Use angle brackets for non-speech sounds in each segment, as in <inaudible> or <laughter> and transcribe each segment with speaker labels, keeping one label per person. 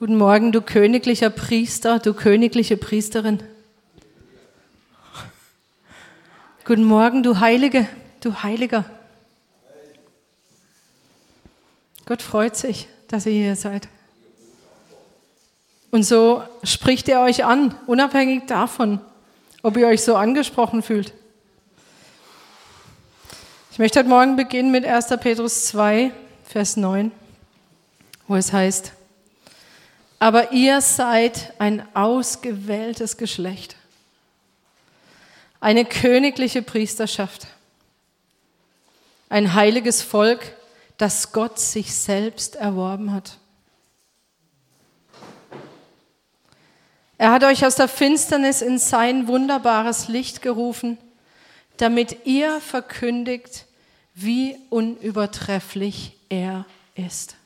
Speaker 1: Guten Morgen, du königlicher Priester, du königliche Priesterin. Guten Morgen, du Heilige, du Heiliger. Gott freut sich, dass ihr hier seid. Und so spricht er euch an, unabhängig davon, ob ihr euch so angesprochen fühlt. Ich möchte heute Morgen beginnen mit 1. Petrus 2, Vers 9, wo es heißt, aber ihr seid ein ausgewähltes Geschlecht, eine königliche Priesterschaft, ein heiliges Volk, das Gott sich selbst erworben hat. Er hat euch aus der Finsternis in sein wunderbares Licht gerufen, damit ihr verkündigt, wie unübertrefflich er ist.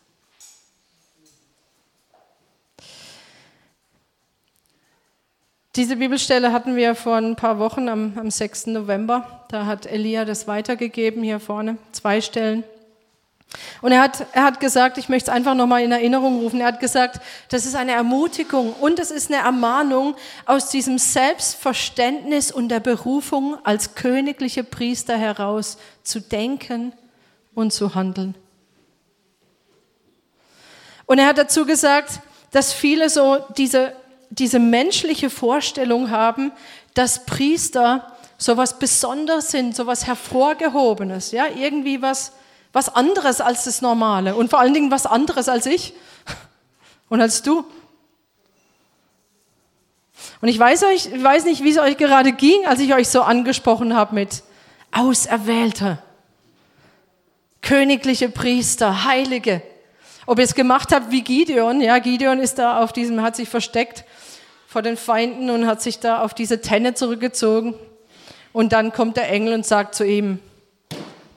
Speaker 1: Diese Bibelstelle hatten wir vor ein paar Wochen am, am 6. November. Da hat Elia das weitergegeben hier vorne, zwei Stellen. Und er hat, er hat gesagt, ich möchte es einfach nochmal in Erinnerung rufen, er hat gesagt, das ist eine Ermutigung und es ist eine Ermahnung aus diesem Selbstverständnis und der Berufung als königliche Priester heraus zu denken und zu handeln. Und er hat dazu gesagt, dass viele so diese diese menschliche Vorstellung haben, dass Priester so was Besonderes sind, so was Hervorgehobenes, ja, irgendwie was, was anderes als das Normale und vor allen Dingen was anderes als ich <laughs> und als du. Und ich weiß, euch, ich weiß nicht, wie es euch gerade ging, als ich euch so angesprochen habe mit Auserwählte, königliche Priester, Heilige. Ob ihr es gemacht habt wie Gideon, ja, Gideon ist da auf diesem, hat sich versteckt vor den Feinden und hat sich da auf diese Tenne zurückgezogen. Und dann kommt der Engel und sagt zu ihm,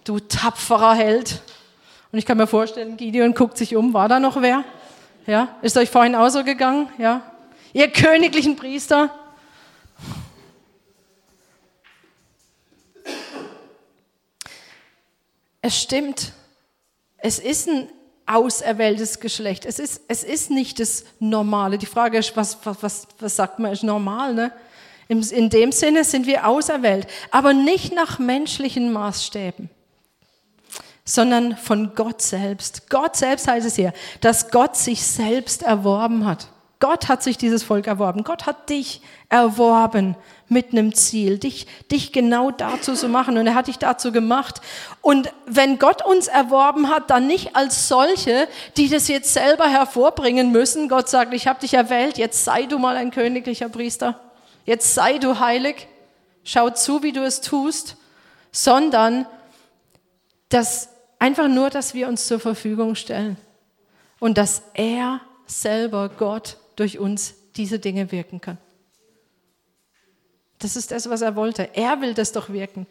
Speaker 1: du tapferer Held. Und ich kann mir vorstellen, Gideon guckt sich um, war da noch wer? Ja, ist euch vorhin auch so gegangen? Ja, ihr königlichen Priester. Es stimmt, es ist ein auserwähltes Geschlecht. Es ist, es ist nicht das Normale. Die Frage ist, was, was, was sagt man, ist normal? Ne? In dem Sinne sind wir auserwählt, aber nicht nach menschlichen Maßstäben, sondern von Gott selbst. Gott selbst heißt es hier, dass Gott sich selbst erworben hat. Gott hat sich dieses Volk erworben. Gott hat dich erworben mit einem Ziel, dich, dich genau dazu zu machen. Und er hat dich dazu gemacht. Und wenn Gott uns erworben hat, dann nicht als solche, die das jetzt selber hervorbringen müssen. Gott sagt, ich habe dich erwählt, jetzt sei du mal ein königlicher Priester. Jetzt sei du heilig. Schau zu, wie du es tust. Sondern, dass einfach nur, dass wir uns zur Verfügung stellen. Und dass er selber, Gott, durch uns diese Dinge wirken kann. Das ist das, was er wollte. Er will das doch wirken.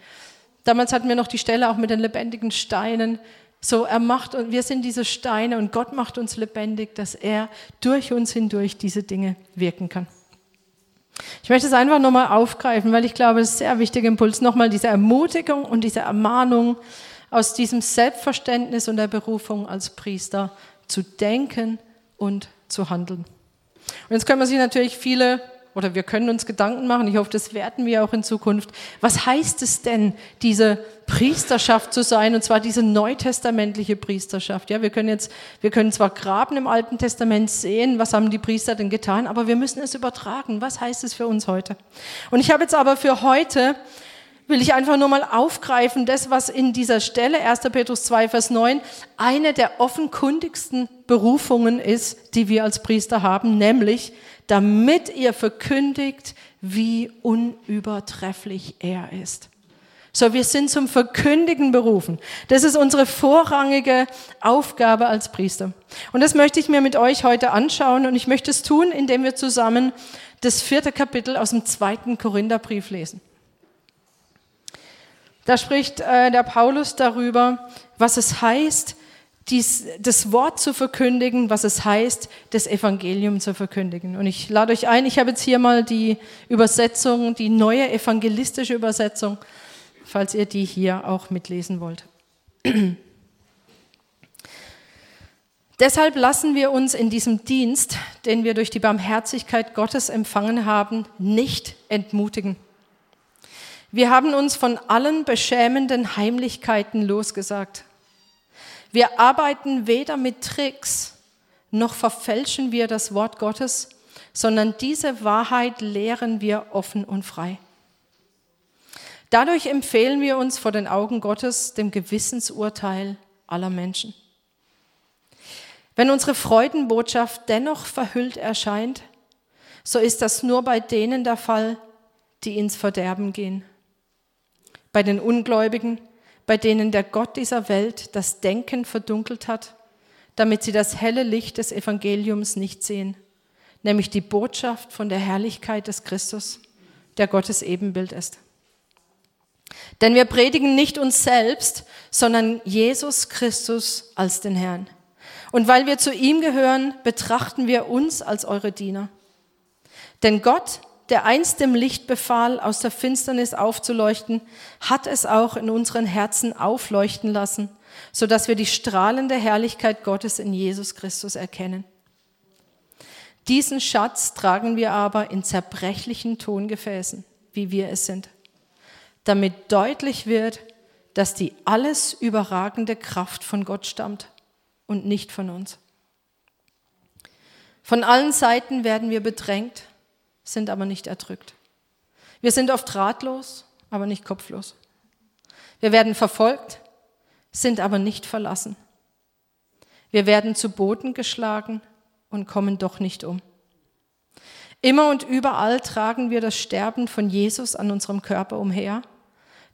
Speaker 1: Damals hatten wir noch die Stelle auch mit den lebendigen Steinen. So, er macht und wir sind diese Steine und Gott macht uns lebendig, dass er durch uns hindurch diese Dinge wirken kann. Ich möchte es einfach nochmal aufgreifen, weil ich glaube, es ist ein sehr wichtiger Impuls, nochmal diese Ermutigung und diese Ermahnung aus diesem Selbstverständnis und der Berufung als Priester zu denken und zu handeln. Und jetzt können wir sich natürlich viele, oder wir können uns Gedanken machen, ich hoffe, das werden wir auch in Zukunft. Was heißt es denn, diese Priesterschaft zu sein, und zwar diese neutestamentliche Priesterschaft? Ja, wir können jetzt, wir können zwar graben im Alten Testament sehen, was haben die Priester denn getan, aber wir müssen es übertragen. Was heißt es für uns heute? Und ich habe jetzt aber für heute will ich einfach nur mal aufgreifen, das, was in dieser Stelle, 1. Petrus 2, Vers 9, eine der offenkundigsten Berufungen ist, die wir als Priester haben, nämlich, damit ihr verkündigt, wie unübertrefflich er ist. So, wir sind zum Verkündigen berufen. Das ist unsere vorrangige Aufgabe als Priester. Und das möchte ich mir mit euch heute anschauen und ich möchte es tun, indem wir zusammen das vierte Kapitel aus dem zweiten Korintherbrief lesen. Da spricht äh, der Paulus darüber, was es heißt, dies, das Wort zu verkündigen, was es heißt, das Evangelium zu verkündigen. Und ich lade euch ein, ich habe jetzt hier mal die Übersetzung, die neue evangelistische Übersetzung, falls ihr die hier auch mitlesen wollt. <clears throat> Deshalb lassen wir uns in diesem Dienst, den wir durch die Barmherzigkeit Gottes empfangen haben, nicht entmutigen. Wir haben uns von allen beschämenden Heimlichkeiten losgesagt. Wir arbeiten weder mit Tricks, noch verfälschen wir das Wort Gottes, sondern diese Wahrheit lehren wir offen und frei. Dadurch empfehlen wir uns vor den Augen Gottes dem Gewissensurteil aller Menschen. Wenn unsere Freudenbotschaft dennoch verhüllt erscheint, so ist das nur bei denen der Fall, die ins Verderben gehen. Bei den Ungläubigen, bei denen der Gott dieser Welt das Denken verdunkelt hat, damit sie das helle Licht des Evangeliums nicht sehen, nämlich die Botschaft von der Herrlichkeit des Christus, der Gottes Ebenbild ist. Denn wir predigen nicht uns selbst, sondern Jesus Christus als den Herrn. Und weil wir zu ihm gehören, betrachten wir uns als eure Diener. Denn Gott, der einst dem Licht befahl, aus der Finsternis aufzuleuchten, hat es auch in unseren Herzen aufleuchten lassen, so dass wir die strahlende Herrlichkeit Gottes in Jesus Christus erkennen. Diesen Schatz tragen wir aber in zerbrechlichen Tongefäßen, wie wir es sind, damit deutlich wird, dass die alles überragende Kraft von Gott stammt und nicht von uns. Von allen Seiten werden wir bedrängt, sind aber nicht erdrückt. Wir sind oft ratlos, aber nicht kopflos. Wir werden verfolgt, sind aber nicht verlassen. Wir werden zu Boden geschlagen und kommen doch nicht um. Immer und überall tragen wir das Sterben von Jesus an unserem Körper umher,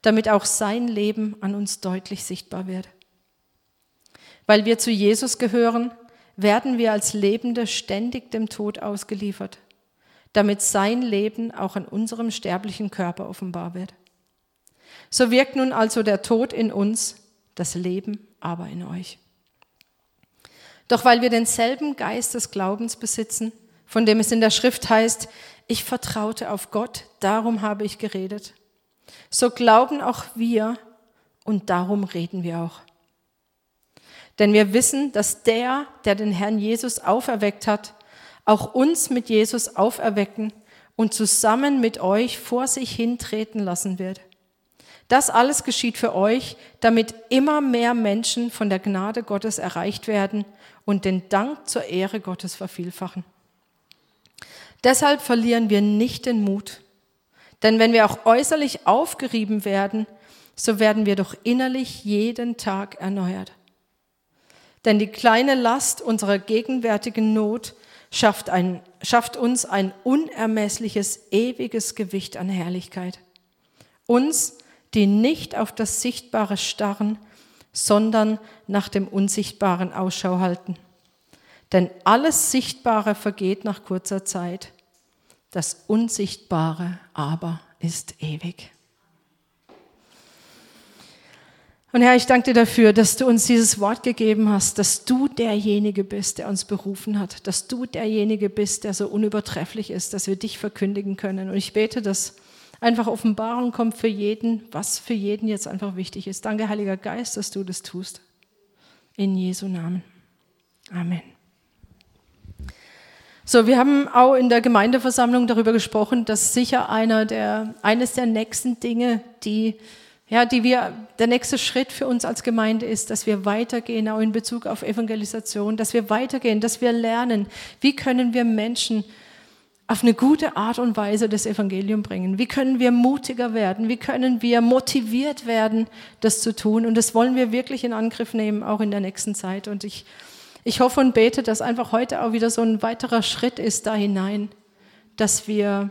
Speaker 1: damit auch sein Leben an uns deutlich sichtbar wird. Weil wir zu Jesus gehören, werden wir als Lebende ständig dem Tod ausgeliefert, damit sein Leben auch an unserem sterblichen Körper offenbar wird. So wirkt nun also der Tod in uns, das Leben aber in euch. Doch weil wir denselben Geist des Glaubens besitzen, von dem es in der Schrift heißt, ich vertraute auf Gott, darum habe ich geredet. So glauben auch wir und darum reden wir auch. Denn wir wissen, dass der, der den Herrn Jesus auferweckt hat, auch uns mit Jesus auferwecken und zusammen mit euch vor sich hintreten lassen wird. Das alles geschieht für euch, damit immer mehr Menschen von der Gnade Gottes erreicht werden und den Dank zur Ehre Gottes vervielfachen. Deshalb verlieren wir nicht den Mut. Denn wenn wir auch äußerlich aufgerieben werden, so werden wir doch innerlich jeden Tag erneuert. Denn die kleine Last unserer gegenwärtigen Not schafft, ein, schafft uns ein unermessliches, ewiges Gewicht an Herrlichkeit. Uns, die nicht auf das Sichtbare starren, sondern nach dem Unsichtbaren Ausschau halten. Denn alles Sichtbare vergeht nach kurzer Zeit, das Unsichtbare aber ist ewig. Und Herr, ich danke dir dafür, dass du uns dieses Wort gegeben hast, dass du derjenige bist, der uns berufen hat, dass du derjenige bist, der so unübertrefflich ist, dass wir dich verkündigen können. Und ich bete, dass einfach Offenbarung kommt für jeden, was für jeden jetzt einfach wichtig ist. Danke, Heiliger Geist, dass du das tust. In Jesu Namen. Amen. So, wir haben auch in der Gemeindeversammlung darüber gesprochen, dass sicher einer der, eines der nächsten Dinge, die ja, die wir, der nächste Schritt für uns als Gemeinde ist, dass wir weitergehen, auch in Bezug auf Evangelisation, dass wir weitergehen, dass wir lernen, wie können wir Menschen auf eine gute Art und Weise das Evangelium bringen? Wie können wir mutiger werden? Wie können wir motiviert werden, das zu tun? Und das wollen wir wirklich in Angriff nehmen, auch in der nächsten Zeit. Und ich, ich hoffe und bete, dass einfach heute auch wieder so ein weiterer Schritt ist da hinein, dass wir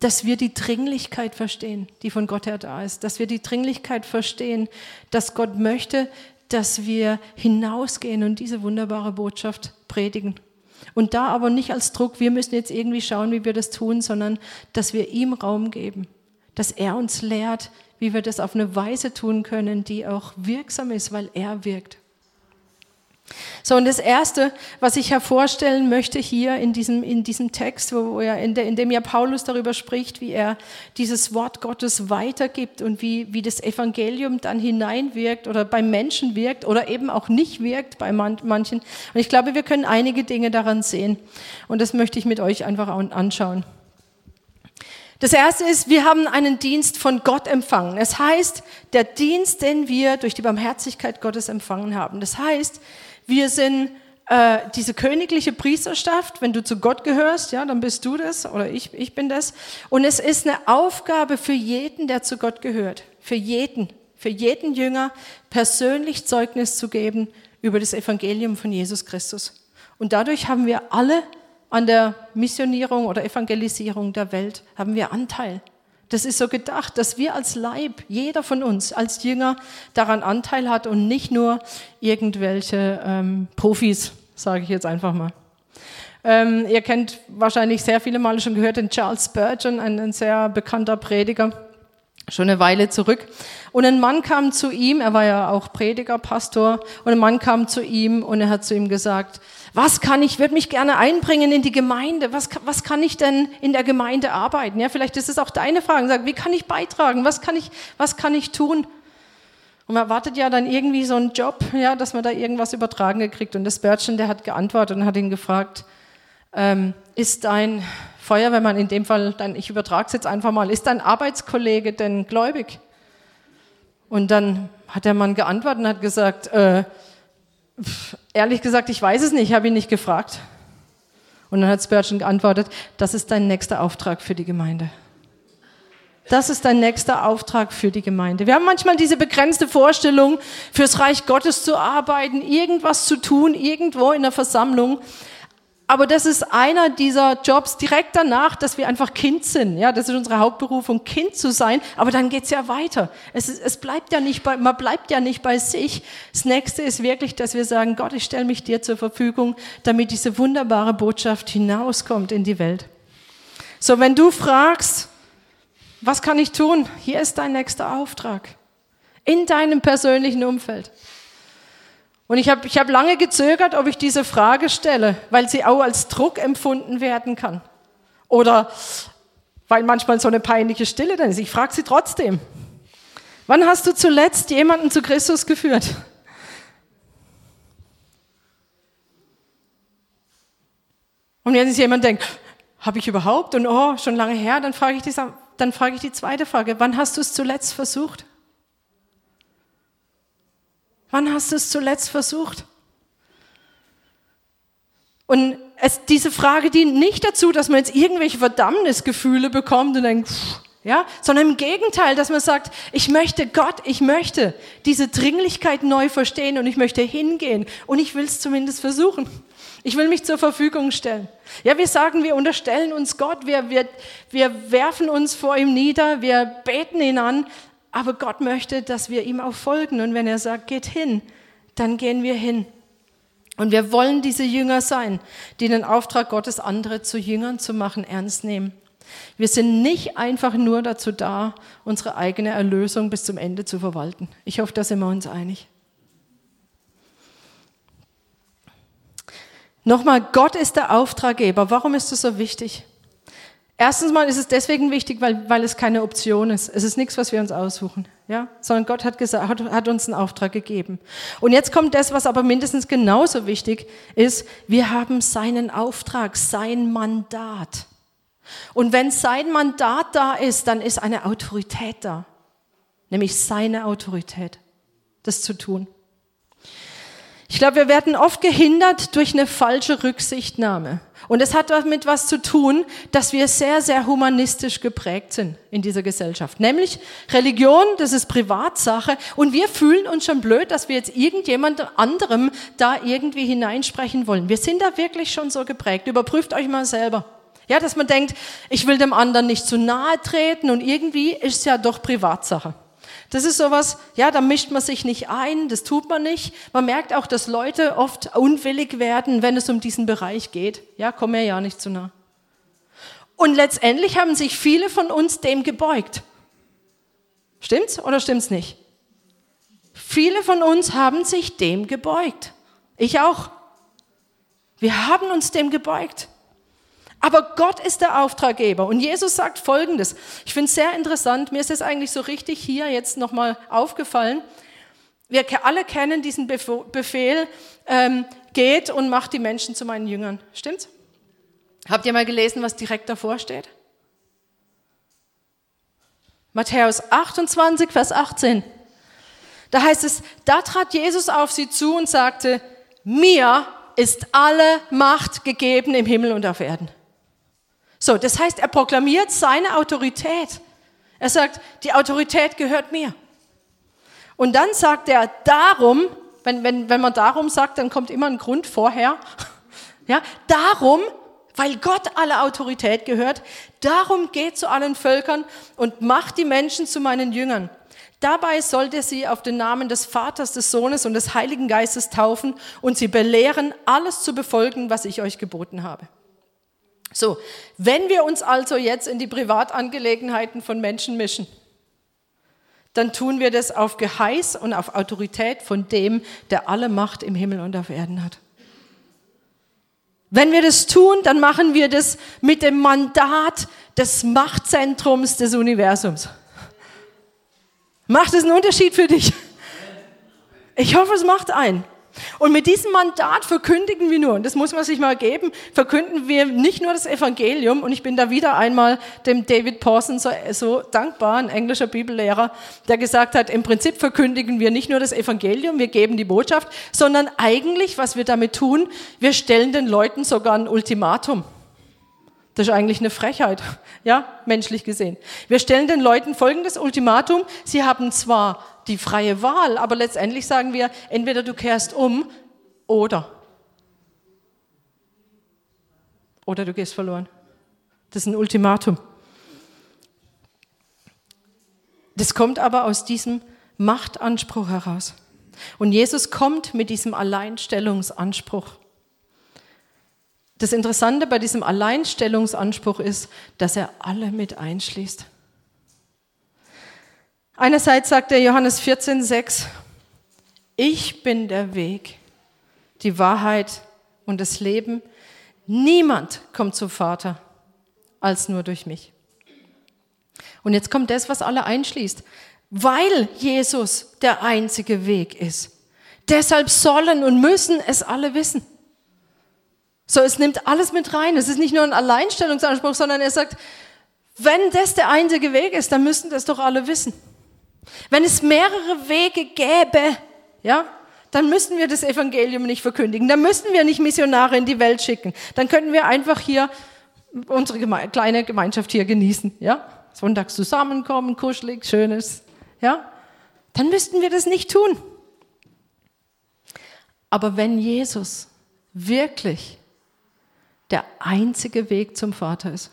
Speaker 1: dass wir die Dringlichkeit verstehen, die von Gott her da ist, dass wir die Dringlichkeit verstehen, dass Gott möchte, dass wir hinausgehen und diese wunderbare Botschaft predigen. Und da aber nicht als Druck, wir müssen jetzt irgendwie schauen, wie wir das tun, sondern dass wir ihm Raum geben, dass er uns lehrt, wie wir das auf eine Weise tun können, die auch wirksam ist, weil er wirkt. So, und das Erste, was ich hervorstellen möchte hier in diesem, in diesem Text, wo er, in, der, in dem ja Paulus darüber spricht, wie er dieses Wort Gottes weitergibt und wie, wie das Evangelium dann hineinwirkt oder beim Menschen wirkt oder eben auch nicht wirkt bei manchen. Und ich glaube, wir können einige Dinge daran sehen. Und das möchte ich mit euch einfach anschauen. Das erste ist, wir haben einen Dienst von Gott empfangen. Es heißt, der Dienst, den wir durch die Barmherzigkeit Gottes empfangen haben. Das heißt, wir sind äh, diese königliche Priesterschaft. Wenn du zu Gott gehörst, ja, dann bist du das oder ich, ich bin das. Und es ist eine Aufgabe für jeden, der zu Gott gehört. Für jeden, für jeden Jünger persönlich Zeugnis zu geben über das Evangelium von Jesus Christus. Und dadurch haben wir alle an der Missionierung oder Evangelisierung der Welt, haben wir Anteil. Das ist so gedacht, dass wir als Leib, jeder von uns als Jünger daran Anteil hat und nicht nur irgendwelche ähm, Profis, sage ich jetzt einfach mal. Ähm, ihr kennt wahrscheinlich sehr viele Male schon gehört den Charles Spurgeon, ein, ein sehr bekannter Prediger, schon eine Weile zurück. Und ein Mann kam zu ihm, er war ja auch Prediger, Pastor, und ein Mann kam zu ihm und er hat zu ihm gesagt, was kann ich, würde mich gerne einbringen in die Gemeinde, was, was kann ich denn in der Gemeinde arbeiten? Ja, vielleicht ist es auch deine Frage, sag, wie kann ich beitragen, was kann ich, was kann ich tun? Und man erwartet ja dann irgendwie so einen Job, ja, dass man da irgendwas übertragen gekriegt. Und das Spurgeon, der hat geantwortet und hat ihn gefragt, ähm, ist dein Feuerwehrmann, in dem Fall, dann, ich übertrage es jetzt einfach mal, ist dein Arbeitskollege denn gläubig? Und dann hat der Mann geantwortet und hat gesagt, äh, ehrlich gesagt, ich weiß es nicht, ich habe ihn nicht gefragt. Und dann hat Spurgeon geantwortet, das ist dein nächster Auftrag für die Gemeinde. Das ist dein nächster Auftrag für die Gemeinde. Wir haben manchmal diese begrenzte Vorstellung, fürs Reich Gottes zu arbeiten, irgendwas zu tun, irgendwo in der Versammlung. Aber das ist einer dieser Jobs direkt danach, dass wir einfach Kind sind. Ja, das ist unsere Hauptberufung, Kind zu sein. Aber dann geht's ja weiter. Es, ist, es bleibt ja nicht bei, man bleibt ja nicht bei sich. Das nächste ist wirklich, dass wir sagen, Gott, ich stelle mich dir zur Verfügung, damit diese wunderbare Botschaft hinauskommt in die Welt. So, wenn du fragst, was kann ich tun? Hier ist dein nächster Auftrag. In deinem persönlichen Umfeld. Und ich habe ich hab lange gezögert, ob ich diese Frage stelle, weil sie auch als Druck empfunden werden kann. Oder weil manchmal so eine peinliche Stille dann ist. Ich frage sie trotzdem. Wann hast du zuletzt jemanden zu Christus geführt? Und wenn sich jemand denkt, habe ich überhaupt? Und oh, schon lange her, dann frage ich, die, dann frage ich die zweite Frage, wann hast du es zuletzt versucht? Wann hast du es zuletzt versucht? Und es, diese Frage dient nicht dazu, dass man jetzt irgendwelche Verdammnisgefühle bekommt und denkt, pff, ja, sondern im Gegenteil, dass man sagt, ich möchte Gott, ich möchte diese Dringlichkeit neu verstehen und ich möchte hingehen und ich will es zumindest versuchen. Ich will mich zur Verfügung stellen. Ja, wir sagen, wir unterstellen uns Gott, wir, wir, wir werfen uns vor ihm nieder, wir beten ihn an, aber Gott möchte, dass wir ihm auch folgen. Und wenn er sagt, geht hin, dann gehen wir hin. Und wir wollen diese Jünger sein, die den Auftrag Gottes, andere zu Jüngern zu machen, ernst nehmen. Wir sind nicht einfach nur dazu da, unsere eigene Erlösung bis zum Ende zu verwalten. Ich hoffe, da sind wir uns einig. Nochmal, Gott ist der Auftraggeber. Warum ist das so wichtig? Erstens mal ist es deswegen wichtig, weil, weil es keine Option ist. Es ist nichts, was wir uns aussuchen, ja, sondern Gott hat, gesagt, hat, hat uns einen Auftrag gegeben. Und jetzt kommt das, was aber mindestens genauso wichtig ist. Wir haben seinen Auftrag, sein Mandat. Und wenn sein Mandat da ist, dann ist eine Autorität da, nämlich seine Autorität, das zu tun. Ich glaube, wir werden oft gehindert durch eine falsche Rücksichtnahme. Und es hat damit was zu tun, dass wir sehr, sehr humanistisch geprägt sind in dieser Gesellschaft. Nämlich Religion, das ist Privatsache. Und wir fühlen uns schon blöd, dass wir jetzt irgendjemand anderem da irgendwie hineinsprechen wollen. Wir sind da wirklich schon so geprägt. Überprüft euch mal selber. Ja, dass man denkt, ich will dem anderen nicht zu nahe treten und irgendwie ist es ja doch Privatsache. Das ist sowas, ja, da mischt man sich nicht ein, das tut man nicht. Man merkt auch, dass Leute oft unwillig werden, wenn es um diesen Bereich geht. Ja, komm mir ja nicht zu nah. Und letztendlich haben sich viele von uns dem gebeugt. Stimmt's oder stimmt's nicht? Viele von uns haben sich dem gebeugt. Ich auch. Wir haben uns dem gebeugt. Aber Gott ist der Auftraggeber. Und Jesus sagt Folgendes. Ich finde es sehr interessant. Mir ist es eigentlich so richtig hier jetzt nochmal aufgefallen. Wir alle kennen diesen Befehl, ähm, geht und macht die Menschen zu meinen Jüngern. Stimmt's? Habt ihr mal gelesen, was direkt davor steht? Matthäus 28, Vers 18. Da heißt es, da trat Jesus auf sie zu und sagte, mir ist alle Macht gegeben im Himmel und auf Erden. So, das heißt, er proklamiert seine Autorität. Er sagt, die Autorität gehört mir. Und dann sagt er, darum, wenn, wenn, wenn man darum sagt, dann kommt immer ein Grund vorher. <laughs> Ja, darum, weil Gott alle Autorität gehört, darum geht zu allen Völkern und macht die Menschen zu meinen Jüngern. Dabei sollt ihr sie auf den Namen des Vaters, des Sohnes und des Heiligen Geistes taufen und sie belehren, alles zu befolgen, was ich euch geboten habe. So, wenn wir uns also jetzt in die Privatangelegenheiten von Menschen mischen, dann tun wir das auf Geheiß und auf Autorität von dem, der alle Macht im Himmel und auf Erden hat. Wenn wir das tun, dann machen wir das mit dem Mandat des Machtzentrums des Universums. Macht es einen Unterschied für dich? Ich hoffe, es macht einen. Und mit diesem Mandat verkündigen wir nur, und das muss man sich mal geben, verkünden wir nicht nur das Evangelium, und ich bin da wieder einmal dem David Pawson so, so dankbar, ein englischer Bibellehrer, der gesagt hat, im Prinzip verkündigen wir nicht nur das Evangelium, wir geben die Botschaft, sondern eigentlich, was wir damit tun, wir stellen den Leuten sogar ein Ultimatum. Das ist eigentlich eine Frechheit, ja, menschlich gesehen. Wir stellen den Leuten folgendes Ultimatum. Sie haben zwar die freie Wahl, aber letztendlich sagen wir, entweder du kehrst um oder. Oder du gehst verloren. Das ist ein Ultimatum. Das kommt aber aus diesem Machtanspruch heraus. Und Jesus kommt mit diesem Alleinstellungsanspruch. Das Interessante bei diesem Alleinstellungsanspruch ist, dass er alle mit einschließt. Einerseits sagt er Johannes 14, 6, ich bin der Weg, die Wahrheit und das Leben. Niemand kommt zum Vater als nur durch mich. Und jetzt kommt das, was alle einschließt. Weil Jesus der einzige Weg ist. Deshalb sollen und müssen es alle wissen. So, es nimmt alles mit rein. Es ist nicht nur ein Alleinstellungsanspruch, sondern er sagt, wenn das der einzige Weg ist, dann müssen das doch alle wissen. Wenn es mehrere Wege gäbe, ja, dann müssten wir das Evangelium nicht verkündigen. Dann müssten wir nicht Missionare in die Welt schicken. Dann könnten wir einfach hier unsere Geme kleine Gemeinschaft hier genießen, ja. Sonntags zusammenkommen, kuschelig, schönes, ja. Dann müssten wir das nicht tun. Aber wenn Jesus wirklich der einzige Weg zum Vater ist,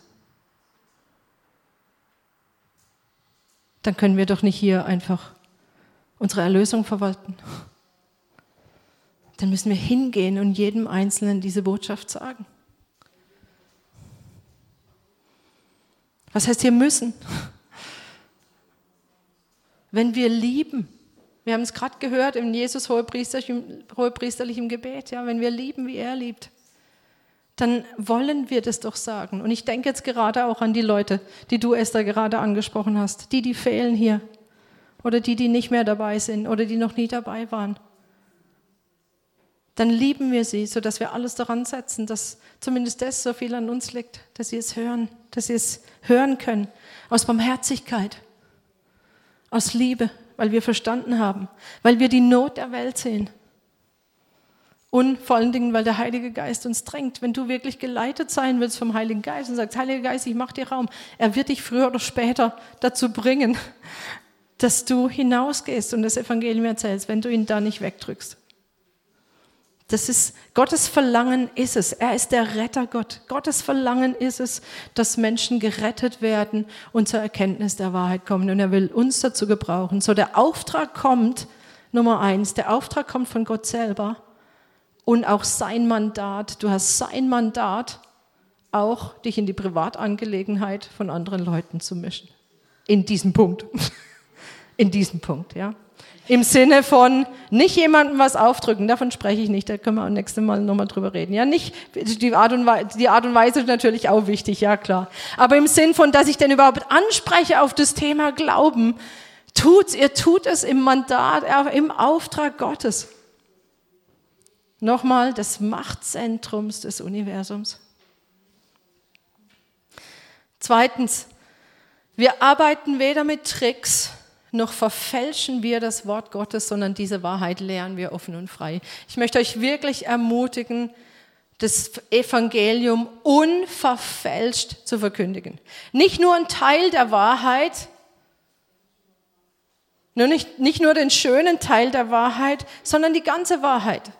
Speaker 1: dann können wir doch nicht hier einfach unsere Erlösung verwalten. Dann müssen wir hingehen und jedem Einzelnen diese Botschaft sagen. Was heißt hier müssen? Wenn wir lieben, wir haben es gerade gehört im Jesus hohepriesterlichen Gebet, ja, wenn wir lieben, wie er liebt, dann wollen wir das doch sagen. Und ich denke jetzt gerade auch an die Leute, die du, Esther, gerade angesprochen hast. Die, die fehlen hier. Oder die, die nicht mehr dabei sind oder die noch nie dabei waren. Dann lieben wir sie, sodass wir alles daran setzen, dass zumindest das so viel an uns liegt, dass sie es hören, dass sie es hören können. Aus Barmherzigkeit, aus Liebe, weil wir verstanden haben, weil wir die Not der Welt sehen und vor allen Dingen, weil der Heilige Geist uns drängt. Wenn du wirklich geleitet sein willst vom Heiligen Geist und sagst, Heiliger Geist, ich mache dir Raum, er wird dich früher oder später dazu bringen, <laughs> dass du hinausgehst und das Evangelium erzählst, wenn du ihn da nicht wegdrückst. Das ist Gottes Verlangen ist es. Er ist der Rettergott. Gottes Verlangen ist es, dass Menschen gerettet werden und zur Erkenntnis der Wahrheit kommen. Und er will uns dazu gebrauchen. So der Auftrag kommt, Nummer eins, der Auftrag kommt von Gott selber und auch sein Mandat. Du hast sein Mandat, auch dich in die Privatangelegenheit von anderen Leuten zu mischen. In diesem Punkt. <laughs> In diesem Punkt, ja. Im Sinne von nicht jemandem was aufdrücken, davon spreche ich nicht, da können wir auch nächstes Mal nochmal drüber reden. Ja, nicht, die Art, und Weise, die Art und Weise ist natürlich auch wichtig, ja klar. Aber im Sinn von, dass ich denn überhaupt anspreche auf das Thema Glauben, tut's, ihr tut es im Mandat, äh, im Auftrag Gottes. Nochmal, des Machtzentrums des Universums. Zweitens, wir arbeiten weder mit Tricks, noch verfälschen wir das Wort Gottes, sondern diese Wahrheit lehren wir offen und frei. Ich möchte euch wirklich ermutigen, das Evangelium unverfälscht zu verkündigen. Nicht nur ein Teil der Wahrheit, nur nicht, nicht nur den schönen Teil der Wahrheit, sondern die ganze Wahrheit.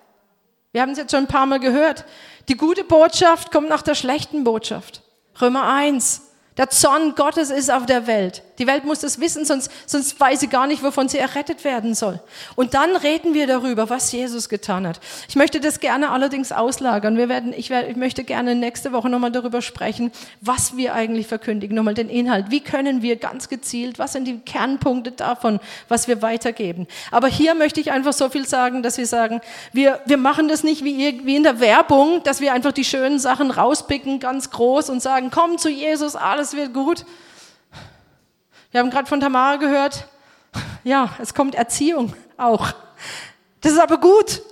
Speaker 1: Wir haben es jetzt schon ein paar Mal gehört. Die gute Botschaft kommt nach der schlechten Botschaft. Römer 1. Der Zorn Gottes ist auf der Welt. Die Welt muss das wissen, sonst, sonst weiß sie gar nicht, wovon sie errettet werden soll. Und dann reden wir darüber, was Jesus getan hat. Ich möchte das gerne allerdings auslagern. Wir werden, ich, werde, ich möchte gerne nächste Woche nochmal darüber sprechen, was wir eigentlich verkündigen, nochmal den Inhalt. Wie können wir ganz gezielt, was sind die Kernpunkte davon, was wir weitergeben. Aber hier möchte ich einfach so viel sagen, dass wir sagen, wir, wir machen das nicht wie, wie in der Werbung, dass wir einfach die schönen Sachen rauspicken, ganz groß und sagen, komm zu Jesus, alles wird gut wir haben gerade von Tamara gehört, ja, es kommt Erziehung auch. Das ist aber gut.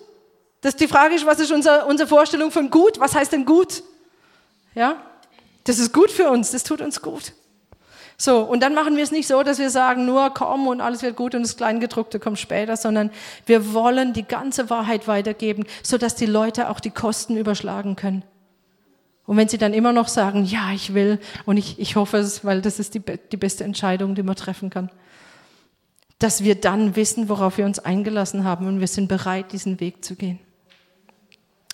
Speaker 1: Das die Frage ist, was ist unser, unsere Vorstellung von gut? Was heißt denn gut? Ja, das ist gut für uns, das tut uns gut. So, und dann machen wir es nicht so, dass wir sagen, nur komm und alles wird gut und das Kleingedruckte kommt später, sondern wir wollen die ganze Wahrheit weitergeben, sodass die Leute auch die Kosten überschlagen können. Und wenn sie dann immer noch sagen, ja, ich will und ich, ich hoffe es, weil das ist die, die beste Entscheidung, die man treffen kann, dass wir dann wissen, worauf wir uns eingelassen haben und wir sind bereit, diesen Weg zu gehen.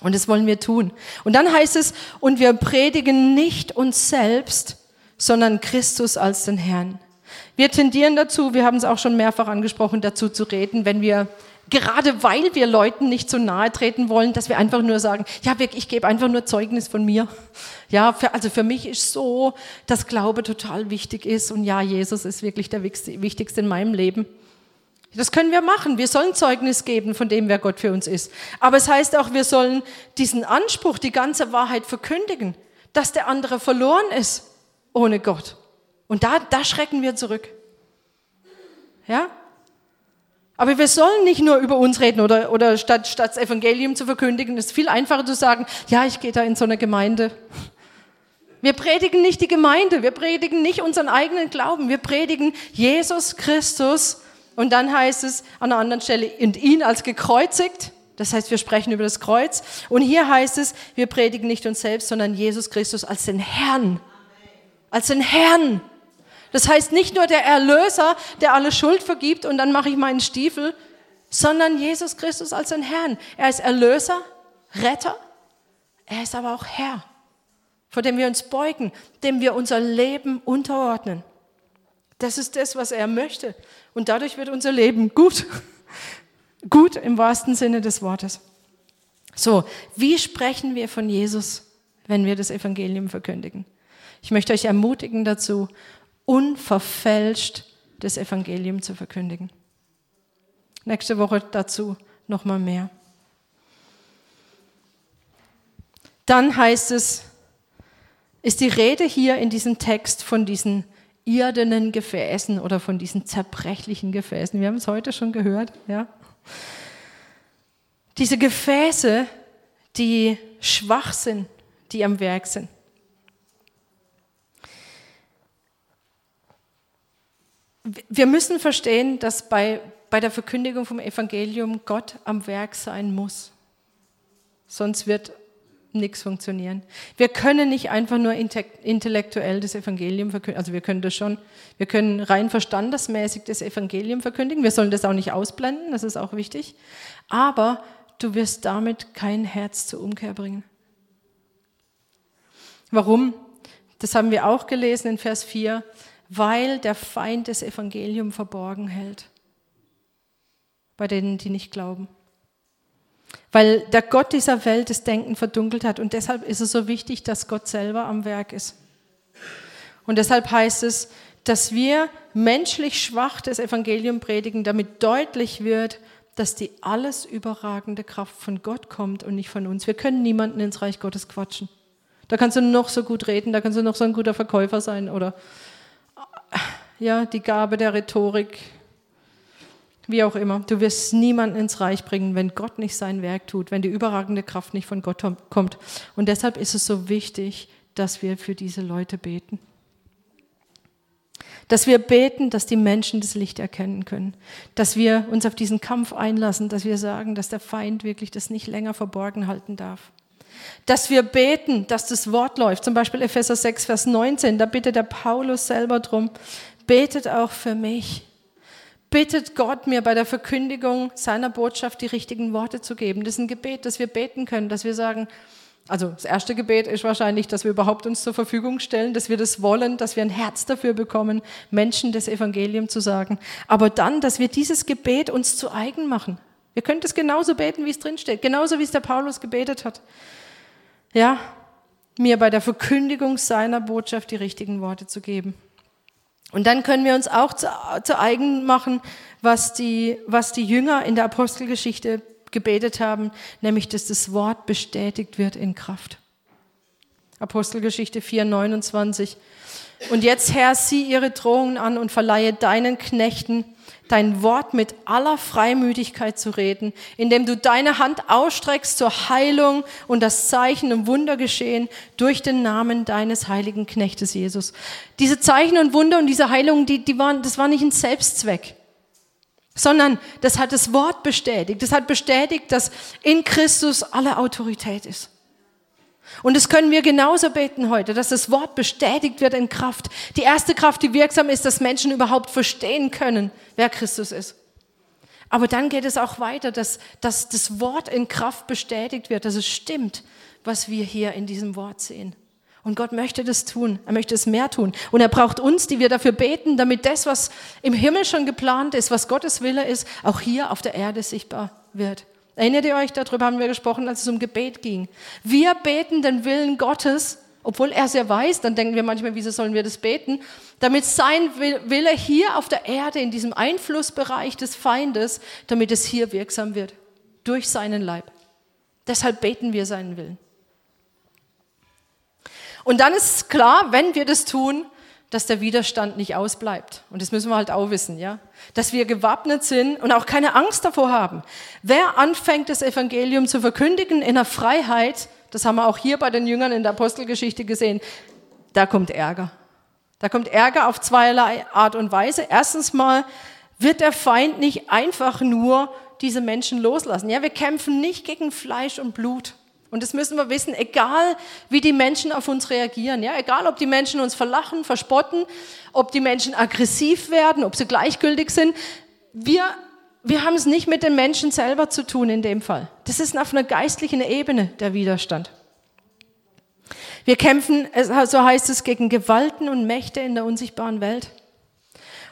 Speaker 1: Und das wollen wir tun. Und dann heißt es, und wir predigen nicht uns selbst, sondern Christus als den Herrn. Wir tendieren dazu, wir haben es auch schon mehrfach angesprochen, dazu zu reden, wenn wir gerade weil wir Leuten nicht so nahe treten wollen, dass wir einfach nur sagen, ja, ich gebe einfach nur Zeugnis von mir. Ja, für, also für mich ist so, dass Glaube total wichtig ist und ja, Jesus ist wirklich der Wichtigste in meinem Leben. Das können wir machen. Wir sollen Zeugnis geben von dem, wer Gott für uns ist. Aber es heißt auch, wir sollen diesen Anspruch, die ganze Wahrheit verkündigen, dass der andere verloren ist ohne Gott. Und da, da schrecken wir zurück. Ja? Aber wir sollen nicht nur über uns reden oder, oder statt, statt das Evangelium zu verkündigen, ist viel einfacher zu sagen, ja, ich gehe da in so eine Gemeinde. Wir predigen nicht die Gemeinde, wir predigen nicht unseren eigenen Glauben, wir predigen Jesus Christus und dann heißt es an einer anderen Stelle, und ihn als gekreuzigt. Das heißt, wir sprechen über das Kreuz. Und hier heißt es, wir predigen nicht uns selbst, sondern Jesus Christus als den Herrn. Als den Herrn. Das heißt nicht nur der Erlöser, der alle Schuld vergibt und dann mache ich meinen Stiefel, sondern Jesus Christus als ein Herrn. Er ist Erlöser, Retter, er ist aber auch Herr, vor dem wir uns beugen, dem wir unser Leben unterordnen. Das ist das, was er möchte. Und dadurch wird unser Leben gut. <laughs> Gut im wahrsten Sinne des Wortes. So, wie sprechen wir von Jesus, wenn wir das Evangelium verkündigen? Ich möchte euch ermutigen dazu, unverfälscht das Evangelium zu verkündigen. Nächste Woche dazu nochmal mehr. Dann heißt es, ist die Rede hier in diesem Text von diesen irdenen Gefäßen oder von diesen zerbrechlichen Gefäßen. Wir haben es heute schon gehört, ja. Diese Gefäße, die schwach sind, die am Werk sind. Wir müssen verstehen, dass bei, bei der Verkündigung vom Evangelium Gott am Werk sein muss. Sonst wird nichts funktionieren. Wir können nicht einfach nur intellektuell das Evangelium verkündigen, also wir können das schon, wir können rein verstandesmäßig das Evangelium verkündigen, wir sollen das auch nicht ausblenden, das ist auch wichtig, aber du wirst damit kein Herz zur Umkehr bringen. Warum? Das haben wir auch gelesen in Vers 4 weil der Feind das Evangelium verborgen hält. Bei denen, die nicht glauben. Weil der Gott dieser Welt das Denken verdunkelt hat. Und deshalb ist es so wichtig, dass Gott selber am Werk ist. Und deshalb heißt es, dass wir menschlich schwach das Evangelium predigen, damit deutlich wird, dass die alles überragende Kraft von Gott kommt und nicht von uns. Wir können niemanden ins Reich Gottes quatschen. Da kannst du noch so gut reden, da kannst du noch so ein guter Verkäufer sein oder ja, die Gabe der Rhetorik, wie auch immer. Du wirst niemanden ins Reich bringen, wenn Gott nicht sein Werk tut, wenn die überragende Kraft nicht von Gott kommt. Und deshalb ist es so wichtig, dass wir für diese Leute beten. Dass wir beten, dass die Menschen das Licht erkennen können. Dass wir uns auf diesen Kampf einlassen, dass wir sagen, dass der Feind wirklich das nicht länger verborgen halten darf. Dass wir beten, dass das Wort läuft. Zum Beispiel Epheser 6, Vers 19, da bittet der Paulus selber drum, betet auch für mich. Bittet Gott, mir bei der Verkündigung seiner Botschaft die richtigen Worte zu geben. Das ist ein Gebet, das wir beten können, dass wir sagen, also das erste Gebet ist wahrscheinlich, dass wir überhaupt uns zur Verfügung stellen, dass wir das wollen, dass wir ein Herz dafür bekommen, Menschen das Evangelium zu sagen. Aber dann, dass wir dieses Gebet uns zu eigen machen. Wir können es genauso beten, wie es drinsteht, genauso wie es der Paulus gebetet hat. Ja, mir bei der Verkündigung seiner Botschaft die richtigen Worte zu geben. Und dann können wir uns auch zu, zu eigen machen, was die, was die Jünger in der Apostelgeschichte gebetet haben, nämlich dass das Wort bestätigt wird in Kraft. Apostelgeschichte 4, 29. Und jetzt, Herr, sieh ihre Drohungen an und verleihe deinen Knechten dein Wort mit aller Freimütigkeit zu reden, indem du deine Hand ausstreckst zur Heilung und das Zeichen und Wunder geschehen durch den Namen deines heiligen Knechtes Jesus. Diese Zeichen und Wunder und diese Heilung, die, die waren, das war nicht ein Selbstzweck sondern das hat das Wort bestätigt. Das hat bestätigt, dass in Christus alle Autorität ist. Und das können wir genauso beten heute, dass das Wort bestätigt wird in Kraft. Die erste Kraft, die wirksam ist, dass Menschen überhaupt verstehen können, wer Christus ist. Aber dann geht es auch weiter, dass, dass das Wort in Kraft bestätigt wird, dass es stimmt, was wir hier in diesem Wort sehen. Und Gott möchte das tun. Er möchte es mehr tun. Und er braucht uns, die wir dafür beten, damit das, was im Himmel schon geplant ist, was Gottes Wille ist, auch hier auf der Erde sichtbar wird. Erinnert ihr euch, darüber haben wir gesprochen, als es um Gebet ging. Wir beten den Willen Gottes, obwohl er es ja weiß, dann denken wir manchmal, wieso sollen wir das beten? Damit sein Wille hier auf der Erde, in diesem Einflussbereich des Feindes, damit es hier wirksam wird. Durch seinen Leib. Deshalb beten wir seinen Willen. Und dann ist klar, wenn wir das tun, dass der Widerstand nicht ausbleibt. Und das müssen wir halt auch wissen, ja. Dass wir gewappnet sind und auch keine Angst davor haben. Wer anfängt, das Evangelium zu verkündigen in der Freiheit, das haben wir auch hier bei den Jüngern in der Apostelgeschichte gesehen, da kommt Ärger. Da kommt Ärger auf zweierlei Art und Weise. Erstens mal wird der Feind nicht einfach nur diese Menschen loslassen. Ja, wir kämpfen nicht gegen Fleisch und Blut. Und das müssen wir wissen, egal wie die Menschen auf uns reagieren, ja, egal ob die Menschen uns verlachen, verspotten, ob die Menschen aggressiv werden, ob sie gleichgültig sind, wir, wir haben es nicht mit den Menschen selber zu tun in dem Fall. Das ist auf einer geistlichen Ebene der Widerstand. Wir kämpfen, so heißt es, gegen Gewalten und Mächte in der unsichtbaren Welt.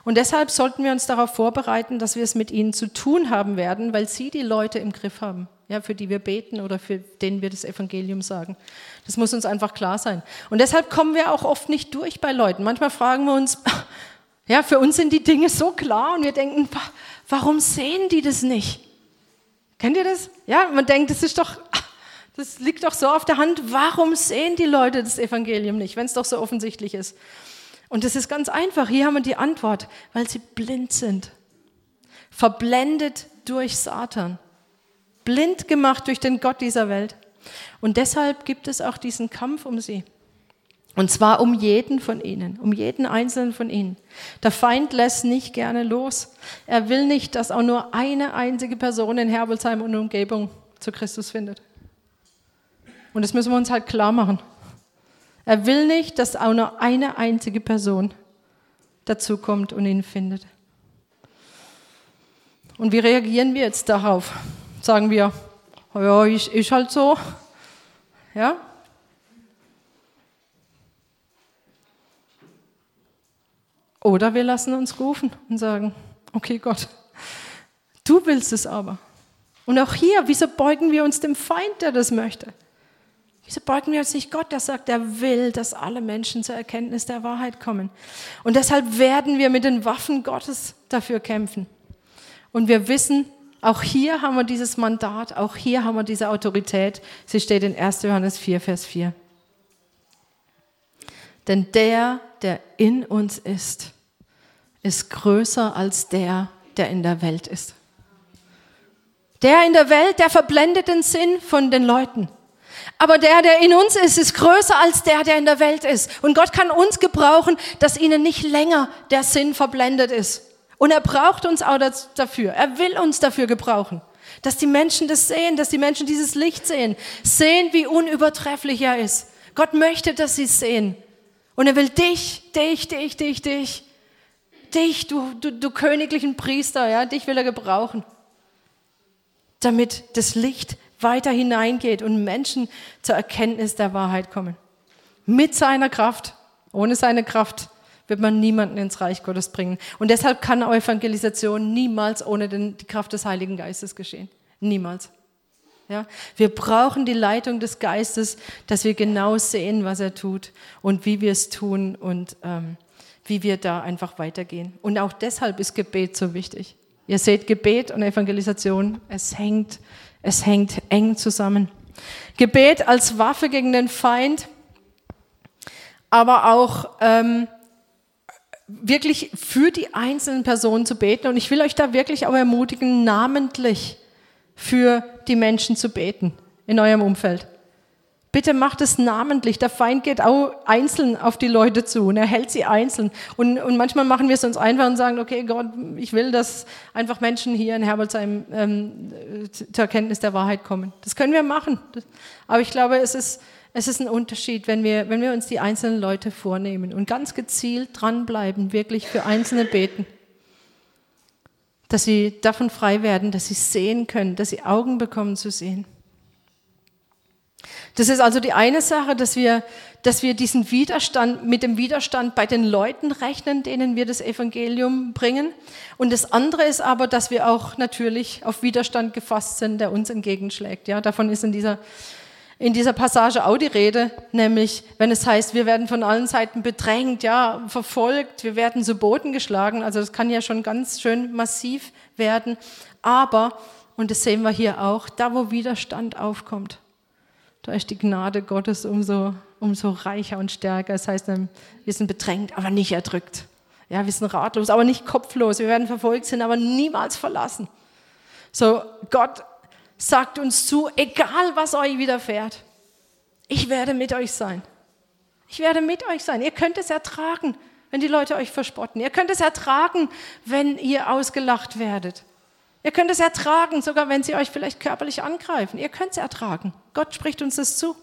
Speaker 1: Und deshalb sollten wir uns darauf vorbereiten, dass wir es mit ihnen zu tun haben werden, weil sie die Leute im Griff haben ja, für die wir beten oder für denen wir das Evangelium sagen. Das muss uns einfach klar sein. Und deshalb kommen wir auch oft nicht durch bei Leuten. Manchmal fragen wir uns, <laughs> ja, für uns sind die Dinge so klar und wir denken, warum sehen die das nicht? Kennt ihr das? Ja, man denkt, das ist doch, <laughs> das liegt doch so auf der Hand. Warum sehen die Leute das Evangelium nicht, wenn es doch so offensichtlich ist? Und das ist ganz einfach. Hier haben wir die Antwort, weil sie blind sind. Verblendet durch Satan blind gemacht durch den Gott dieser Welt. Und deshalb gibt es auch diesen Kampf um sie. Und zwar um jeden von ihnen, um jeden einzelnen von ihnen. Der Feind lässt nicht gerne los. Er will nicht, dass auch nur eine einzige Person in Herbelsheim und Umgebung zu Christus findet. Und das müssen wir uns halt klar machen. Er will nicht, dass auch nur eine einzige Person dazukommt und ihn findet. Und wie reagieren wir jetzt darauf? sagen wir, ja, ist, ist halt so. Ja? Oder wir lassen uns rufen und sagen, okay Gott, du willst es aber. Und auch hier, wieso beugen wir uns dem Feind, der das möchte? Wieso beugen wir uns nicht Gott, der sagt, er will, dass alle Menschen zur Erkenntnis der Wahrheit kommen. Und deshalb werden wir mit den Waffen Gottes dafür kämpfen. Und wir wissen, auch hier haben wir dieses Mandat, auch hier haben wir diese Autorität. Sie steht in 1. Johannes 4, Vers 4. Denn der, der in uns ist, ist größer als der, der in der Welt ist. Der in der Welt, der verblendet den Sinn von den Leuten. Aber der, der in uns ist, ist größer als der, der in der Welt ist. Und Gott kann uns gebrauchen, dass ihnen nicht länger der Sinn verblendet ist. Und er braucht uns auch dafür. Er will uns dafür gebrauchen. Dass die Menschen das sehen, dass die Menschen dieses Licht sehen. Sehen, wie unübertrefflich er ist. Gott möchte, dass sie es sehen. Und er will dich, dich, dich, dich, dich, dich, du, du, du königlichen Priester, ja, dich will er gebrauchen. Damit das Licht weiter hineingeht und Menschen zur Erkenntnis der Wahrheit kommen. Mit seiner Kraft. Ohne seine Kraft wird man niemanden ins Reich Gottes bringen. Und deshalb kann Evangelisation niemals ohne den, die Kraft des Heiligen Geistes geschehen. Niemals. Ja? Wir brauchen die Leitung des Geistes, dass wir genau sehen, was er tut und wie wir es tun und ähm, wie wir da einfach weitergehen. Und auch deshalb ist Gebet so wichtig. Ihr seht, Gebet und Evangelisation, es hängt es hängt eng zusammen. Gebet als Waffe gegen den Feind, aber auch ähm, wirklich für die einzelnen Personen zu beten. Und ich will euch da wirklich auch ermutigen, namentlich für die Menschen zu beten in eurem Umfeld. Bitte macht es namentlich. Der Feind geht auch einzeln auf die Leute zu und er hält sie einzeln. Und, und manchmal machen wir es uns einfach und sagen, okay, Gott, ich will, dass einfach Menschen hier in Herbolzheim ähm, zur Erkenntnis der Wahrheit kommen. Das können wir machen. Aber ich glaube, es ist, es ist ein Unterschied, wenn wir, wenn wir uns die einzelnen Leute vornehmen und ganz gezielt dranbleiben, wirklich für Einzelne beten. Dass sie davon frei werden, dass sie sehen können, dass sie Augen bekommen zu sehen. Das ist also die eine Sache, dass wir, dass wir diesen Widerstand mit dem Widerstand bei den Leuten rechnen, denen wir das Evangelium bringen. Und das andere ist aber, dass wir auch natürlich auf Widerstand gefasst sind, der uns entgegenschlägt. Ja, davon ist in dieser, in dieser Passage auch die Rede, nämlich wenn es heißt, wir werden von allen Seiten bedrängt, ja, verfolgt, wir werden zu Boden geschlagen. Also das kann ja schon ganz schön massiv werden. Aber, und das sehen wir hier auch, da wo Widerstand aufkommt, da ist die Gnade Gottes umso, umso reicher und stärker. Das heißt, wir sind bedrängt, aber nicht erdrückt. Ja, wir sind ratlos, aber nicht kopflos. Wir werden verfolgt, sind aber niemals verlassen. So, Gott sagt uns zu, egal was euch widerfährt, ich werde mit euch sein. Ich werde mit euch sein. Ihr könnt es ertragen, wenn die Leute euch verspotten. Ihr könnt es ertragen, wenn ihr ausgelacht werdet. Ihr könnt es ertragen, sogar wenn sie euch vielleicht körperlich angreifen. Ihr könnt es ertragen. Gott spricht uns das zu.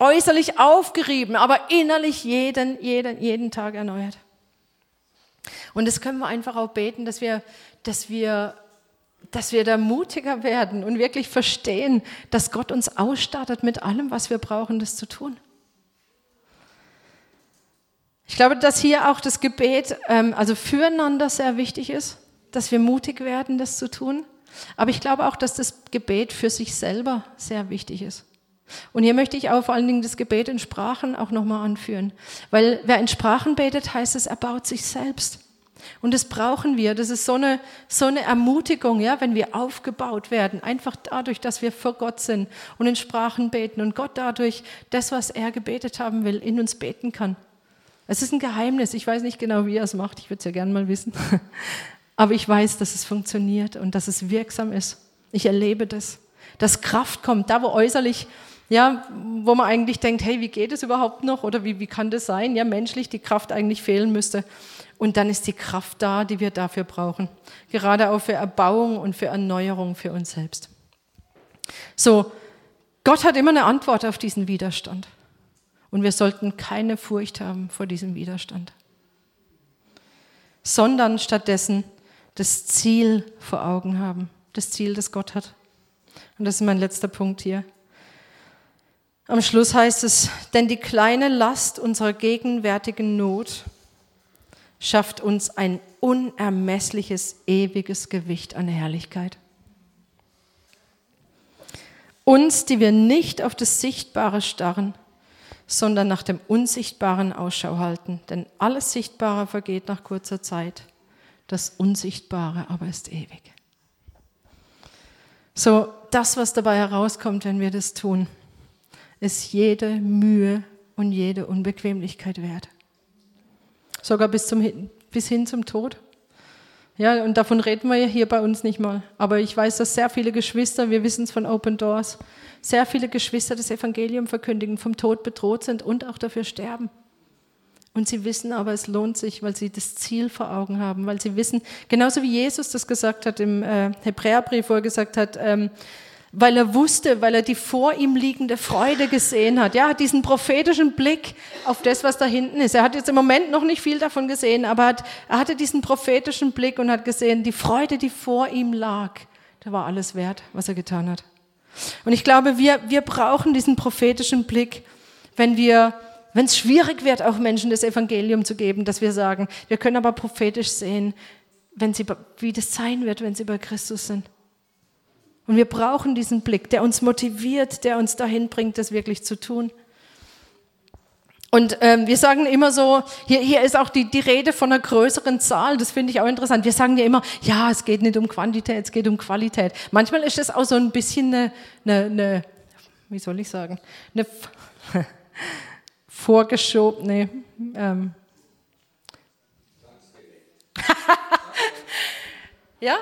Speaker 1: Äußerlich aufgerieben, aber innerlich jeden, jeden, jeden Tag erneuert. Und das können wir einfach auch beten, dass wir, dass wir, dass wir da mutiger werden und wirklich verstehen, dass Gott uns ausstattet mit allem, was wir brauchen, das zu tun. Ich glaube, dass hier auch das Gebet, ähm, also füreinander sehr wichtig ist dass wir mutig werden, das zu tun. Aber ich glaube auch, dass das Gebet für sich selber sehr wichtig ist. Und hier möchte ich auch vor allen Dingen das Gebet in Sprachen auch nochmal anführen. Weil wer in Sprachen betet, heißt es, er baut sich selbst. Und das brauchen wir. Das ist so eine, so eine Ermutigung, ja, wenn wir aufgebaut werden. Einfach dadurch, dass wir vor Gott sind und in Sprachen beten und Gott dadurch das, was er gebetet haben will, in uns beten kann. Es ist ein Geheimnis. Ich weiß nicht genau, wie er es macht. Ich würde es ja gerne mal wissen. <laughs> Aber ich weiß, dass es funktioniert und dass es wirksam ist. Ich erlebe das. Dass Kraft kommt, da wo äußerlich, ja, wo man eigentlich denkt, hey, wie geht es überhaupt noch? Oder wie, wie kann das sein? Ja, menschlich die Kraft eigentlich fehlen müsste. Und dann ist die Kraft da, die wir dafür brauchen. Gerade auch für Erbauung und für Erneuerung für uns selbst. So, Gott hat immer eine Antwort auf diesen Widerstand. Und wir sollten keine Furcht haben vor diesem Widerstand. Sondern stattdessen das Ziel vor Augen haben, das Ziel, das Gott hat. Und das ist mein letzter Punkt hier. Am Schluss heißt es, denn die kleine Last unserer gegenwärtigen Not schafft uns ein unermessliches, ewiges Gewicht an Herrlichkeit. Uns, die wir nicht auf das Sichtbare starren, sondern nach dem Unsichtbaren Ausschau halten. Denn alles Sichtbare vergeht nach kurzer Zeit, das Unsichtbare aber ist ewig. So, das, was dabei herauskommt, wenn wir das tun, ist jede Mühe und jede Unbequemlichkeit wert. Sogar bis, zum, bis hin zum Tod. Ja, und davon reden wir ja hier bei uns nicht mal. Aber ich weiß, dass sehr viele Geschwister, wir wissen es von Open Doors, sehr viele Geschwister das Evangelium verkündigen, vom Tod bedroht sind und auch dafür sterben. Und sie wissen aber, es lohnt sich, weil sie das Ziel vor Augen haben, weil sie wissen, genauso wie Jesus das gesagt hat im äh, Hebräerbrief, wo er gesagt hat, ähm, weil er wusste, weil er die vor ihm liegende Freude gesehen hat. Ja, diesen prophetischen Blick auf das, was da hinten ist. Er hat jetzt im Moment noch nicht viel davon gesehen, aber hat, er hatte diesen prophetischen Blick und hat gesehen, die Freude, die vor ihm lag, da war alles wert, was er getan hat. Und ich glaube, wir, wir brauchen diesen prophetischen Blick, wenn wir, wenn es schwierig wird, auch Menschen das Evangelium zu geben, dass wir sagen, wir können aber prophetisch sehen, wenn sie, wie das sein wird, wenn sie bei Christus sind. Und wir brauchen diesen Blick, der uns motiviert, der uns dahin bringt, das wirklich zu tun. Und ähm, wir sagen immer so, hier, hier ist auch die, die Rede von einer größeren Zahl, das finde ich auch interessant. Wir sagen ja immer, ja, es geht nicht um Quantität, es geht um Qualität. Manchmal ist das auch so ein bisschen eine, eine, eine wie soll ich sagen, eine <laughs> vorgeschobene, ähm, <laughs> ja,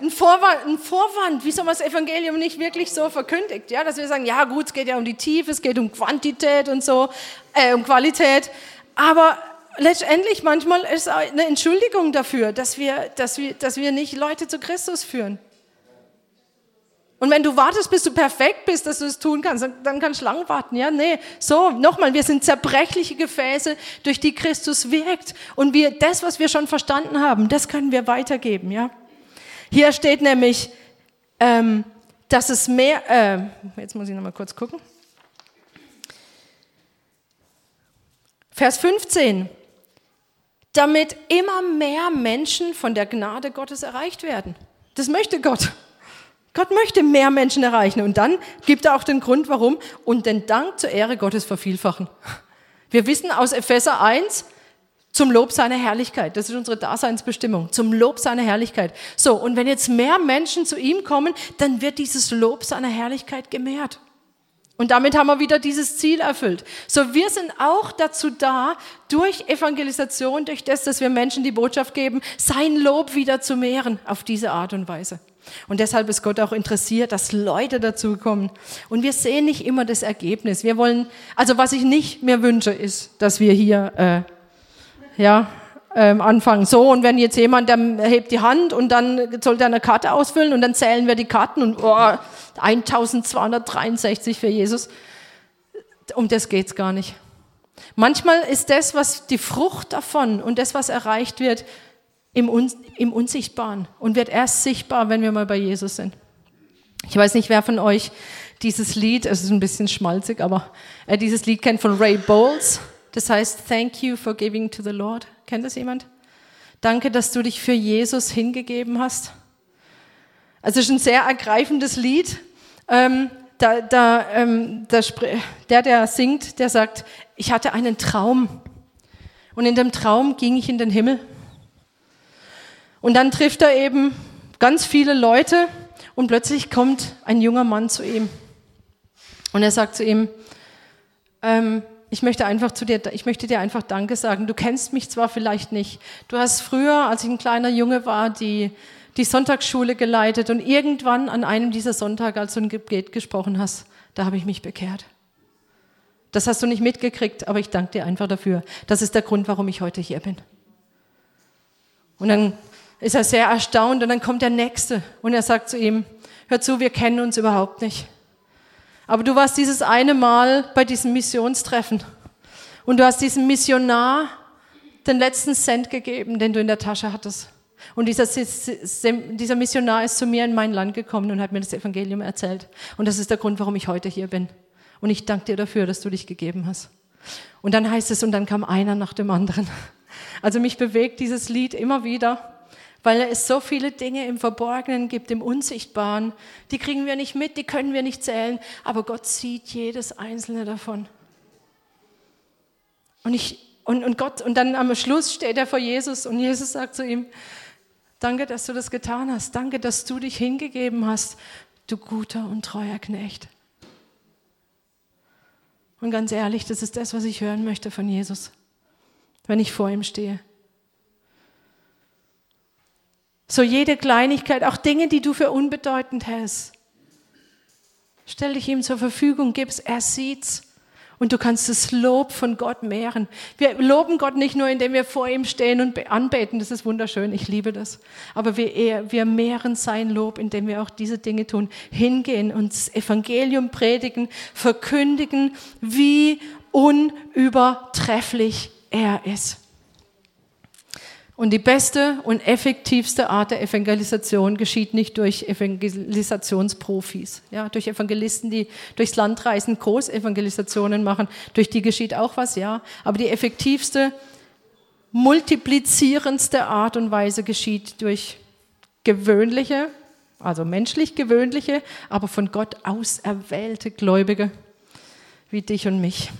Speaker 1: ein Vorwand, ein Vorwand, wieso man das Evangelium nicht wirklich so verkündigt, ja, dass wir sagen, ja gut, es geht ja um die Tiefe, es geht um Quantität und so, äh, um Qualität, aber letztendlich manchmal ist es eine Entschuldigung dafür, dass wir, dass wir, dass wir nicht Leute zu Christus führen. Und wenn du wartest, bis du perfekt bist, dass du es tun kannst, dann kannst du lang warten. Ja, nee. So, nochmal, wir sind zerbrechliche Gefäße, durch die Christus wirkt. Und wir, das, was wir schon verstanden haben, das können wir weitergeben, ja. Hier steht nämlich, ähm, dass es mehr, äh, jetzt muss ich nochmal kurz gucken. Vers 15, damit immer mehr Menschen von der Gnade Gottes erreicht werden. Das möchte Gott. Gott möchte mehr Menschen erreichen. Und dann gibt er auch den Grund, warum. Und den Dank zur Ehre Gottes vervielfachen. Wir wissen aus Epheser 1, zum Lob seiner Herrlichkeit. Das ist unsere Daseinsbestimmung. Zum Lob seiner Herrlichkeit. So, und wenn jetzt mehr Menschen zu ihm kommen, dann wird dieses Lob seiner Herrlichkeit gemehrt. Und damit haben wir wieder dieses Ziel erfüllt. So, wir sind auch dazu da, durch Evangelisation, durch das, dass wir Menschen die Botschaft geben, sein Lob wieder zu mehren auf diese Art und Weise. Und deshalb ist Gott auch interessiert, dass Leute dazu kommen. Und wir sehen nicht immer das Ergebnis. Wir wollen, also was ich nicht mehr wünsche, ist, dass wir hier äh, ja, ähm, anfangen. So, und wenn jetzt jemand, der hebt die Hand und dann soll der eine Karte ausfüllen und dann zählen wir die Karten und oh, 1263 für Jesus. Um das geht's gar nicht. Manchmal ist das, was die Frucht davon und das, was erreicht wird, im, Un im Unsichtbaren und wird erst sichtbar, wenn wir mal bei Jesus sind. Ich weiß nicht, wer von euch dieses Lied, es ist ein bisschen schmalzig, aber äh, dieses Lied kennt von Ray Bowles. Das heißt, thank you for giving to the Lord. Kennt das jemand? Danke, dass du dich für Jesus hingegeben hast. Also es ist ein sehr ergreifendes Lied. Ähm, da, da, ähm, da, der, der singt, der sagt, ich hatte einen Traum. Und in dem Traum ging ich in den Himmel. Und dann trifft er eben ganz viele Leute und plötzlich kommt ein junger Mann zu ihm. Und er sagt zu ihm, ähm, ich möchte einfach zu dir, ich möchte dir einfach Danke sagen. Du kennst mich zwar vielleicht nicht. Du hast früher, als ich ein kleiner Junge war, die, die Sonntagsschule geleitet und irgendwann an einem dieser Sonntage, als du ein Gebet gesprochen hast, da habe ich mich bekehrt. Das hast du nicht mitgekriegt, aber ich danke dir einfach dafür. Das ist der Grund, warum ich heute hier bin. Und dann ist er sehr erstaunt und dann kommt der Nächste und er sagt zu ihm, hör zu, wir kennen uns überhaupt nicht. Aber du warst dieses eine Mal bei diesem Missionstreffen und du hast diesem Missionar den letzten Cent gegeben, den du in der Tasche hattest. Und dieser, dieser Missionar ist zu mir in mein Land gekommen und hat mir das Evangelium erzählt. Und das ist der Grund, warum ich heute hier bin. Und ich danke dir dafür, dass du dich gegeben hast. Und dann heißt es, und dann kam einer nach dem anderen. Also mich bewegt dieses Lied immer wieder, weil es so viele Dinge im Verborgenen gibt, im Unsichtbaren. Die kriegen wir nicht mit, die können wir nicht zählen, aber Gott sieht jedes einzelne davon. Und, ich, und, und Gott, und dann am Schluss steht er vor Jesus und Jesus sagt zu ihm, danke, dass du das getan hast, danke, dass du dich hingegeben hast, du guter und treuer Knecht. Und ganz ehrlich, das ist das, was ich hören möchte von Jesus, wenn ich vor ihm stehe. So jede Kleinigkeit, auch Dinge, die du für unbedeutend hältst. Stell dich ihm zur Verfügung, gib's, er sieht's. Und du kannst das Lob von Gott mehren. Wir loben Gott nicht nur, indem wir vor ihm stehen und anbeten. Das ist wunderschön. Ich liebe das. Aber wir, wir mehren sein Lob, indem wir auch diese Dinge tun. Hingehen und das Evangelium predigen, verkündigen, wie unübertrefflich er ist. Und die beste und effektivste Art der Evangelisation geschieht nicht durch Evangelisationsprofis, ja, durch Evangelisten, die durchs Land reisen, Großevangelisationen machen. Durch die geschieht auch was, ja. Aber die effektivste, multiplizierendste Art und Weise geschieht durch gewöhnliche, also menschlich gewöhnliche, aber von Gott auserwählte Gläubige wie dich und mich.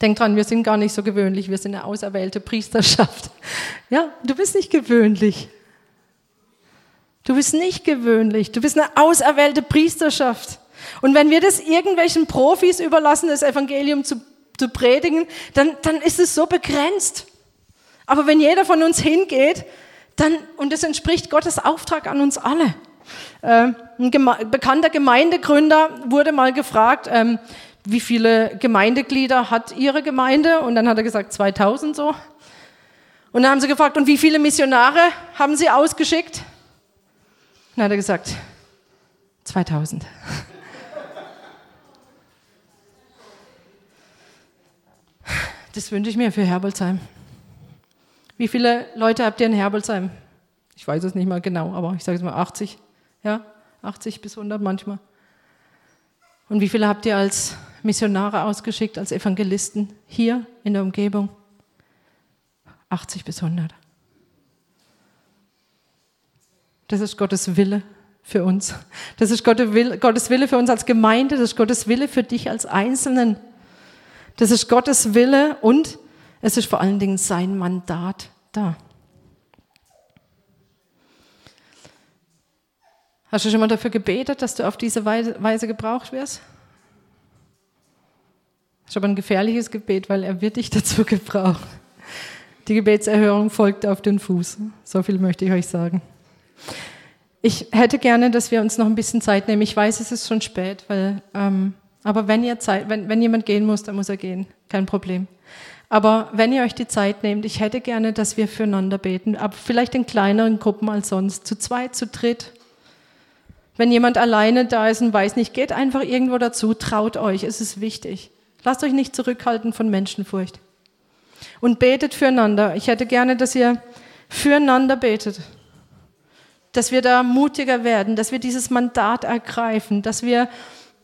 Speaker 1: Denk dran, wir sind gar nicht so gewöhnlich, wir sind eine auserwählte Priesterschaft. Ja, du bist nicht gewöhnlich. Du bist nicht gewöhnlich, du bist eine auserwählte Priesterschaft. Und wenn wir das irgendwelchen Profis überlassen, das Evangelium zu, zu predigen, dann, dann ist es so begrenzt. Aber wenn jeder von uns hingeht, dann, und das entspricht Gottes Auftrag an uns alle. Äh, ein bekannter Gemeindegründer wurde mal gefragt, ähm, wie viele Gemeindeglieder hat Ihre Gemeinde? Und dann hat er gesagt, 2000 so. Und dann haben sie gefragt, und wie viele Missionare haben Sie ausgeschickt? Und dann hat er gesagt, 2000. Das wünsche ich mir für Herbolzheim. Wie viele Leute habt ihr in Herbolzheim? Ich weiß es nicht mal genau, aber ich sage es mal 80. Ja, 80 bis 100 manchmal. Und wie viele habt ihr als Missionare ausgeschickt, als Evangelisten hier in der Umgebung? 80 bis 100. Das ist Gottes Wille für uns. Das ist Gottes Wille für uns als Gemeinde, das ist Gottes Wille für dich als Einzelnen. Das ist Gottes Wille und es ist vor allen Dingen sein Mandat da. Hast du schon mal dafür gebetet, dass du auf diese Weise gebraucht wirst? Das ist aber ein gefährliches Gebet, weil er wird dich <laughs> dazu gebrauchen. Die Gebetserhörung folgt auf den Fuß. So viel möchte ich euch sagen. Ich hätte gerne, dass wir uns noch ein bisschen Zeit nehmen. Ich weiß, es ist schon spät, weil, ähm, aber wenn, ihr Zeit, wenn, wenn jemand gehen muss, dann muss er gehen. Kein Problem. Aber wenn ihr euch die Zeit nehmt, ich hätte gerne, dass wir füreinander beten, aber vielleicht in kleineren Gruppen als sonst, zu zweit, zu dritt. Wenn jemand alleine da ist und weiß nicht, geht einfach irgendwo dazu, traut euch, es ist wichtig. Lasst euch nicht zurückhalten von Menschenfurcht. Und betet füreinander. Ich hätte gerne, dass ihr füreinander betet. Dass wir da mutiger werden, dass wir dieses Mandat ergreifen, dass wir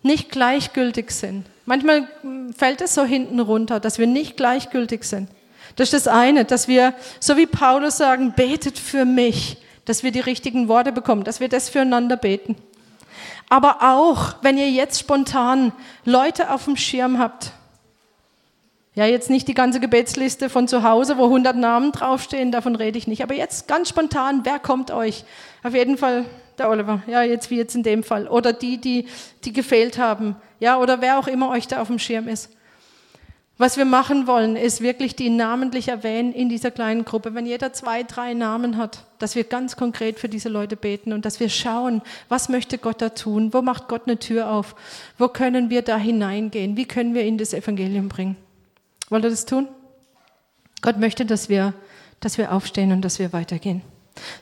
Speaker 1: nicht gleichgültig sind. Manchmal fällt es so hinten runter, dass wir nicht gleichgültig sind. Das ist das eine, dass wir, so wie Paulus sagen, betet für mich, dass wir die richtigen Worte bekommen, dass wir das füreinander beten. Aber auch, wenn ihr jetzt spontan Leute auf dem Schirm habt, ja, jetzt nicht die ganze Gebetsliste von zu Hause, wo 100 Namen draufstehen, davon rede ich nicht. Aber jetzt ganz spontan, wer kommt euch? Auf jeden Fall der Oliver, ja, jetzt wie jetzt in dem Fall. Oder die, die, die gefehlt haben. Ja, oder wer auch immer euch da auf dem Schirm ist. Was wir machen wollen, ist wirklich die namentlich erwähnen in dieser kleinen Gruppe. Wenn jeder zwei, drei Namen hat, dass wir ganz konkret für diese Leute beten und dass wir schauen, was möchte Gott da tun? Wo macht Gott eine Tür auf? Wo können wir da hineingehen? Wie können wir ihnen das Evangelium bringen? Wollt ihr das tun? Gott möchte, dass wir, dass wir aufstehen und dass wir weitergehen.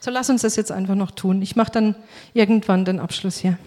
Speaker 1: So lass uns das jetzt einfach noch tun. Ich mache dann irgendwann den Abschluss hier.